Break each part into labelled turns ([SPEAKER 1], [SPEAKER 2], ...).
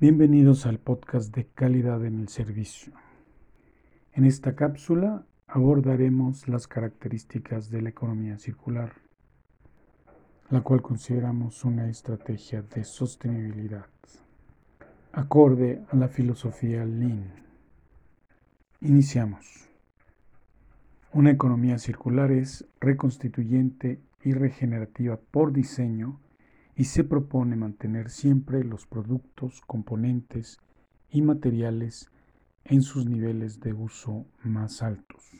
[SPEAKER 1] Bienvenidos al podcast de calidad en el servicio. En esta cápsula abordaremos las características de la economía circular, la cual consideramos una estrategia de sostenibilidad, acorde a la filosofía Lean. Iniciamos. Una economía circular es reconstituyente y regenerativa por diseño y se propone mantener siempre los productos, componentes y materiales en sus niveles de uso más altos.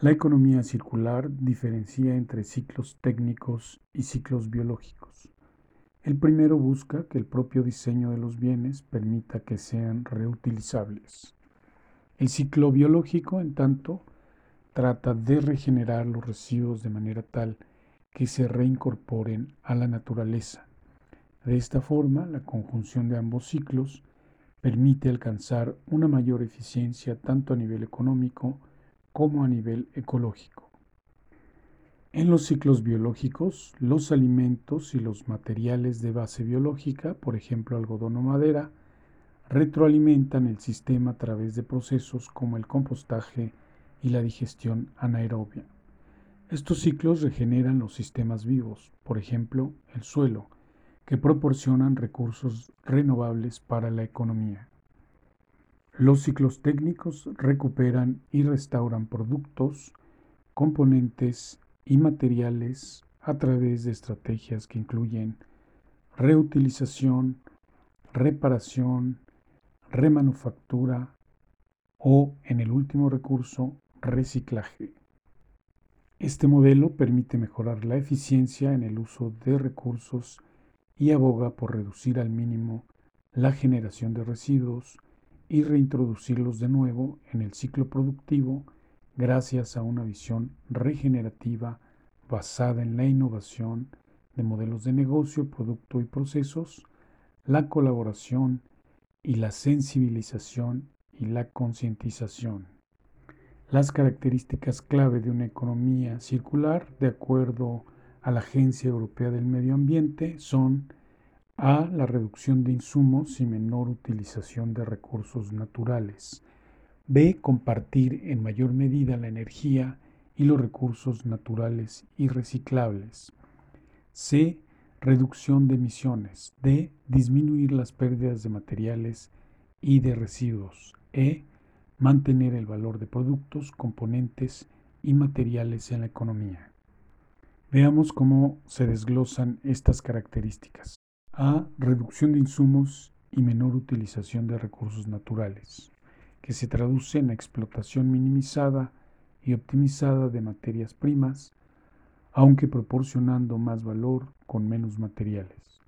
[SPEAKER 1] La economía circular diferencia entre ciclos técnicos y ciclos biológicos. El primero busca que el propio diseño de los bienes permita que sean reutilizables. El ciclo biológico, en tanto, trata de regenerar los residuos de manera tal que se reincorporen a la naturaleza. De esta forma, la conjunción de ambos ciclos permite alcanzar una mayor eficiencia tanto a nivel económico como a nivel ecológico. En los ciclos biológicos, los alimentos y los materiales de base biológica, por ejemplo algodón o madera, retroalimentan el sistema a través de procesos como el compostaje y la digestión anaerobia. Estos ciclos regeneran los sistemas vivos, por ejemplo, el suelo, que proporcionan recursos renovables para la economía. Los ciclos técnicos recuperan y restauran productos, componentes y materiales a través de estrategias que incluyen reutilización, reparación, remanufactura o, en el último recurso, reciclaje. Este modelo permite mejorar la eficiencia en el uso de recursos y aboga por reducir al mínimo la generación de residuos y reintroducirlos de nuevo en el ciclo productivo gracias a una visión regenerativa basada en la innovación de modelos de negocio, producto y procesos, la colaboración y la sensibilización y la concientización. Las características clave de una economía circular, de acuerdo a la Agencia Europea del Medio Ambiente, son a. La reducción de insumos y menor utilización de recursos naturales. B. Compartir en mayor medida la energía y los recursos naturales y reciclables. C. Reducción de emisiones. D. Disminuir las pérdidas de materiales y de residuos. E mantener el valor de productos, componentes y materiales en la economía. Veamos cómo se desglosan estas características. A. Reducción de insumos y menor utilización de recursos naturales, que se traduce en la explotación minimizada y optimizada de materias primas, aunque proporcionando más valor con menos materiales.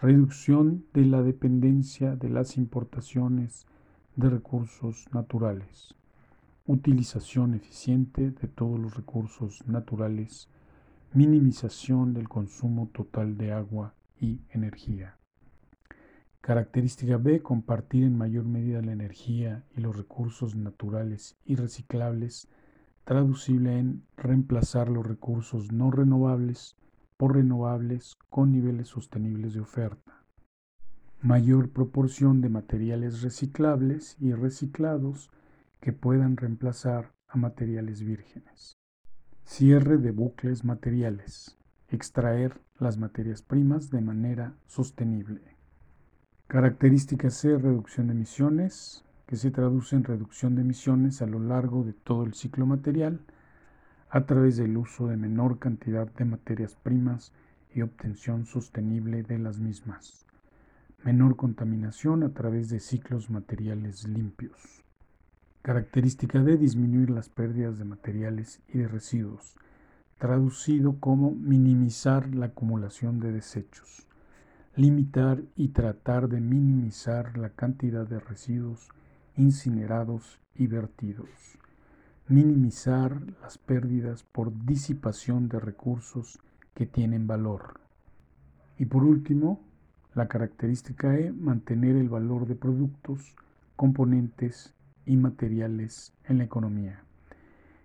[SPEAKER 1] Reducción de la dependencia de las importaciones de recursos naturales, utilización eficiente de todos los recursos naturales, minimización del consumo total de agua y energía. Característica B, compartir en mayor medida la energía y los recursos naturales y reciclables, traducible en reemplazar los recursos no renovables por renovables con niveles sostenibles de oferta mayor proporción de materiales reciclables y reciclados que puedan reemplazar a materiales vírgenes. Cierre de bucles materiales. Extraer las materias primas de manera sostenible. Característica C, reducción de emisiones, que se traduce en reducción de emisiones a lo largo de todo el ciclo material a través del uso de menor cantidad de materias primas y obtención sostenible de las mismas menor contaminación a través de ciclos materiales limpios. Característica de disminuir las pérdidas de materiales y de residuos, traducido como minimizar la acumulación de desechos, limitar y tratar de minimizar la cantidad de residuos incinerados y vertidos, minimizar las pérdidas por disipación de recursos que tienen valor. Y por último, la característica E, mantener el valor de productos, componentes y materiales en la economía.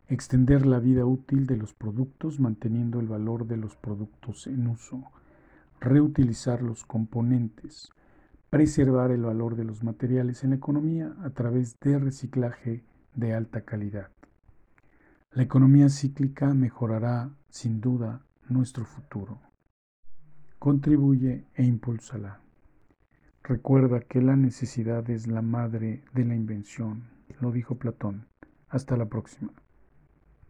[SPEAKER 1] Extender la vida útil de los productos manteniendo el valor de los productos en uso. Reutilizar los componentes. preservar el valor de los materiales en la economía a través de reciclaje de alta calidad. La economía cíclica mejorará sin duda nuestro futuro. Contribuye e impúlsala. Recuerda que la necesidad es la madre de la invención, lo dijo Platón. Hasta la próxima.